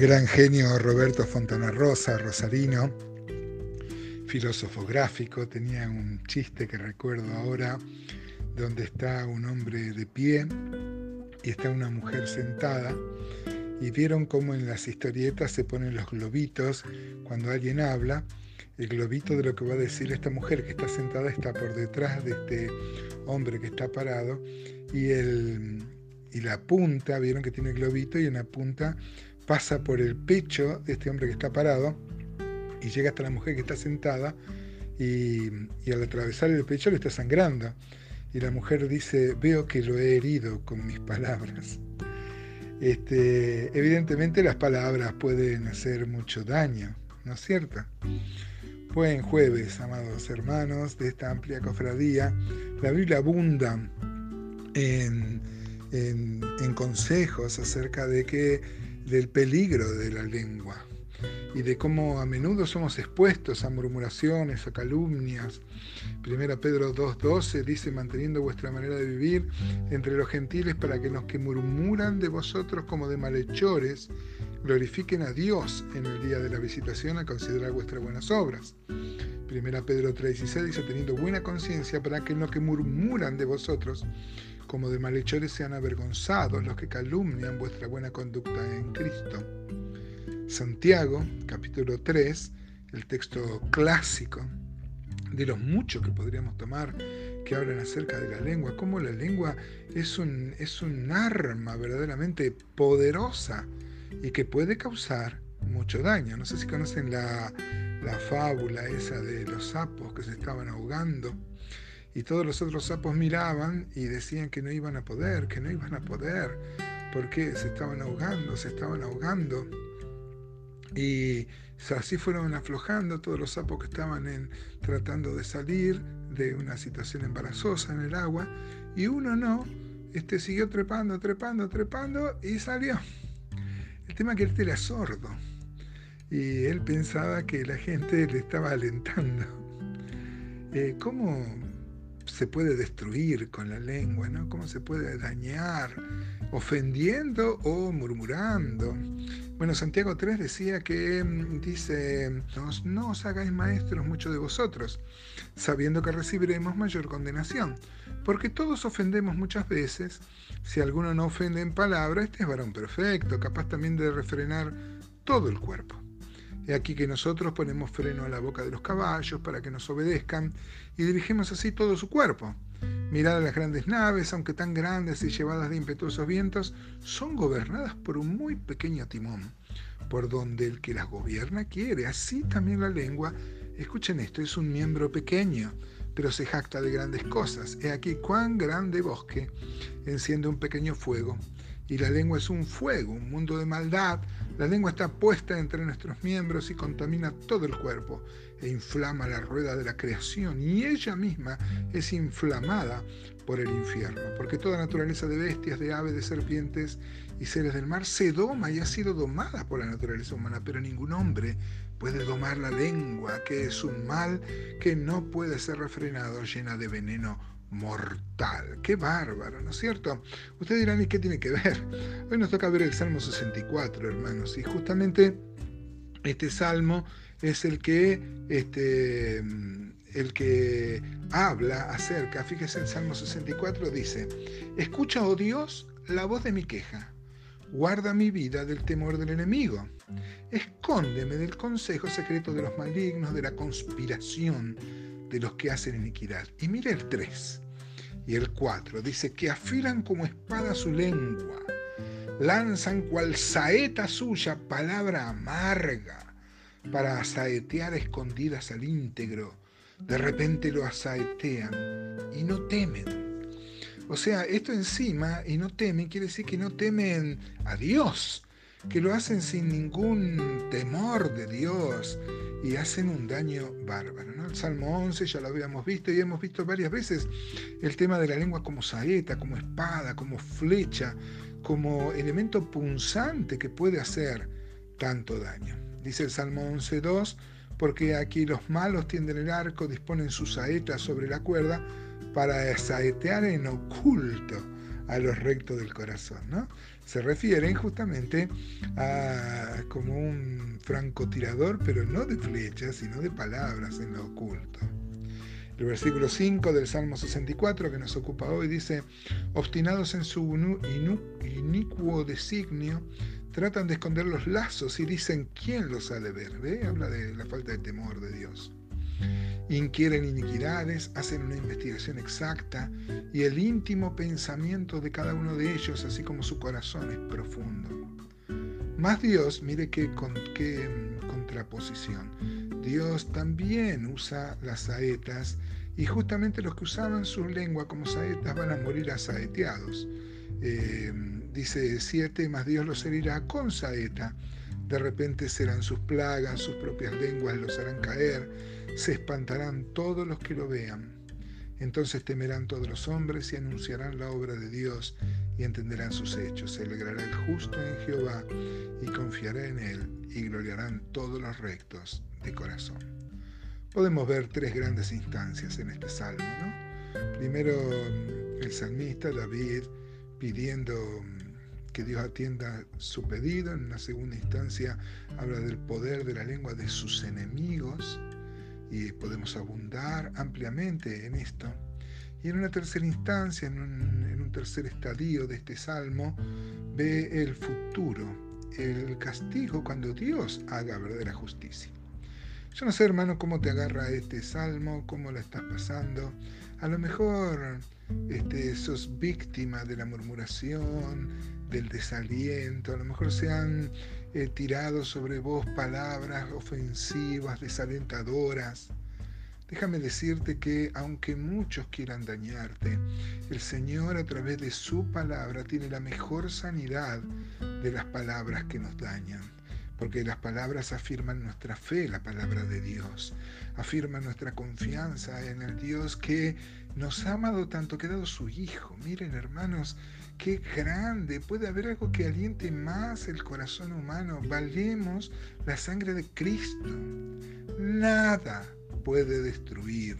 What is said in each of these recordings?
gran genio Roberto Fontana Rosa, rosarino, filósofo gráfico, tenía un chiste que recuerdo ahora, donde está un hombre de pie y está una mujer sentada, y vieron cómo en las historietas se ponen los globitos cuando alguien habla, el globito de lo que va a decir esta mujer que está sentada está por detrás de este hombre que está parado, y, el, y la punta, vieron que tiene globito, y en la punta pasa por el pecho de este hombre que está parado y llega hasta la mujer que está sentada y, al atravesar el pecho le está sangrando. Y la mujer dice, veo que lo he herido con mis palabras. Este, evidentemente las palabras pueden hacer mucho daño, ¿no es cierto? Buen jueves, amados hermanos de esta amplia cofradía. La Biblia abunda en, en consejos acerca de que del peligro de la lengua y de cómo a menudo somos expuestos a murmuraciones, a calumnias. Primera Pedro 2.12 dice, manteniendo vuestra manera de vivir entre los gentiles para que los que murmuran de vosotros como de malhechores glorifiquen a Dios en el día de la visitación a considerar vuestras buenas obras. Primera Pedro 3.16 dice, teniendo buena conciencia para que los que murmuran de vosotros como de malhechores sean avergonzados los que calumnian vuestra buena conducta en Cristo. Santiago, capítulo 3, el texto clásico de los muchos que podríamos tomar que hablan acerca de la lengua, cómo la lengua es un, es un arma verdaderamente poderosa y que puede causar mucho daño. No sé si conocen la, la fábula esa de los sapos que se estaban ahogando y todos los otros sapos miraban y decían que no iban a poder, que no iban a poder, porque se estaban ahogando, se estaban ahogando. Y así fueron aflojando todos los sapos que estaban tratando de salir de una situación embarazosa en el agua, y uno no, este siguió trepando, trepando, trepando y salió. El tema es que este era sordo y él pensaba que la gente le estaba alentando. Eh, ¿Cómo se puede destruir con la lengua, ¿no? Cómo se puede dañar, ofendiendo o murmurando. Bueno, Santiago 3 decía que, mm, dice, no os hagáis maestros muchos de vosotros, sabiendo que recibiremos mayor condenación. Porque todos ofendemos muchas veces. Si alguno no ofende en palabra, este es varón perfecto, capaz también de refrenar todo el cuerpo. He aquí que nosotros ponemos freno a la boca de los caballos para que nos obedezcan y dirigimos así todo su cuerpo. Mirad a las grandes naves, aunque tan grandes y llevadas de impetuosos vientos, son gobernadas por un muy pequeño timón, por donde el que las gobierna quiere. Así también la lengua, escuchen esto, es un miembro pequeño, pero se jacta de grandes cosas. He aquí cuán grande bosque enciende un pequeño fuego y la lengua es un fuego, un mundo de maldad. La lengua está puesta entre nuestros miembros y contamina todo el cuerpo e inflama la rueda de la creación y ella misma es inflamada por el infierno, porque toda naturaleza de bestias, de aves, de serpientes y seres del mar se doma y ha sido domada por la naturaleza humana, pero ningún hombre puede domar la lengua, que es un mal que no puede ser refrenado, llena de veneno mortal. Qué bárbaro, ¿no es cierto? Ustedes dirán, ¿y qué tiene que ver? Hoy nos toca ver el Salmo 64, hermanos, y justamente este salmo es el que, este, el que habla acerca, fíjese el Salmo 64, dice, escucha, oh Dios, la voz de mi queja, guarda mi vida del temor del enemigo, escóndeme del consejo secreto de los malignos, de la conspiración de los que hacen iniquidad. Y mire el 3 y el 4. Dice que afilan como espada su lengua, lanzan cual saeta suya palabra amarga para asaetear escondidas al íntegro. De repente lo asaetean y no temen. O sea, esto encima y no temen quiere decir que no temen a Dios, que lo hacen sin ningún temor de Dios y hacen un daño bárbaro. ¿no? El Salmo 11 ya lo habíamos visto y hemos visto varias veces el tema de la lengua como saeta, como espada, como flecha, como elemento punzante que puede hacer tanto daño. Dice el Salmo 11.2, porque aquí los malos tienden el arco, disponen sus saetas sobre la cuerda para saetear en oculto a los rectos del corazón. ¿no? Se refieren justamente a como un francotirador, pero no de flechas, sino de palabras en lo oculto. El versículo 5 del Salmo 64 que nos ocupa hoy dice, obstinados en su inicuo designio, tratan de esconder los lazos y dicen, ¿quién los ha de ver? ¿Ve? Habla de la falta de temor de Dios. Inquieren iniquidades, hacen una investigación exacta y el íntimo pensamiento de cada uno de ellos, así como su corazón, es profundo. Más Dios, mire qué, qué contraposición. Dios también usa las saetas y justamente los que usaban su lengua como saetas van a morir asaeteados. Eh, dice 7, más Dios los herirá con saeta. De repente serán sus plagas, sus propias lenguas los harán caer, se espantarán todos los que lo vean. Entonces temerán todos los hombres y anunciarán la obra de Dios y entenderán sus hechos. Se alegrará el justo en Jehová y confiará en él y gloriarán todos los rectos de corazón. Podemos ver tres grandes instancias en este salmo. ¿no? Primero, el salmista David pidiendo que Dios atienda su pedido. En una segunda instancia, habla del poder de la lengua de sus enemigos y podemos abundar ampliamente en esto. Y en una tercera instancia, en un, tercer estadio de este salmo, ve el futuro, el castigo cuando Dios haga verdadera justicia. Yo no sé, hermano, cómo te agarra este salmo, cómo la estás pasando. A lo mejor este, sos víctima de la murmuración, del desaliento, a lo mejor se han eh, tirado sobre vos palabras ofensivas, desalentadoras. Déjame decirte que aunque muchos quieran dañarte, el Señor a través de su palabra tiene la mejor sanidad de las palabras que nos dañan. Porque las palabras afirman nuestra fe, la palabra de Dios, afirman nuestra confianza en el Dios que nos ha amado tanto que ha dado su Hijo. Miren hermanos, qué grande, puede haber algo que aliente más el corazón humano, valemos la sangre de Cristo. Nada puede destruir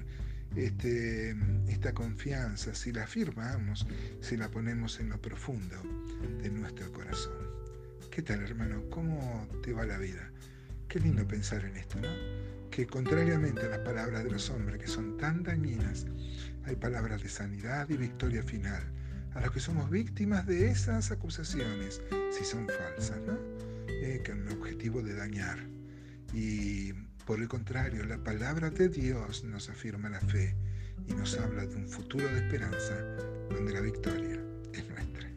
este, esta confianza si la afirmamos, si la ponemos en lo profundo de nuestro corazón. ¿Qué tal, hermano? ¿Cómo te va la vida? Qué lindo pensar en esto, ¿no? que contrariamente a las palabras de los hombres que son tan dañinas, hay palabras de sanidad y victoria final, a los que somos víctimas de esas acusaciones, si son falsas, ¿no? Eh, con el objetivo de dañar. Y por el contrario, la palabra de Dios nos afirma la fe y nos habla de un futuro de esperanza donde la victoria es nuestra.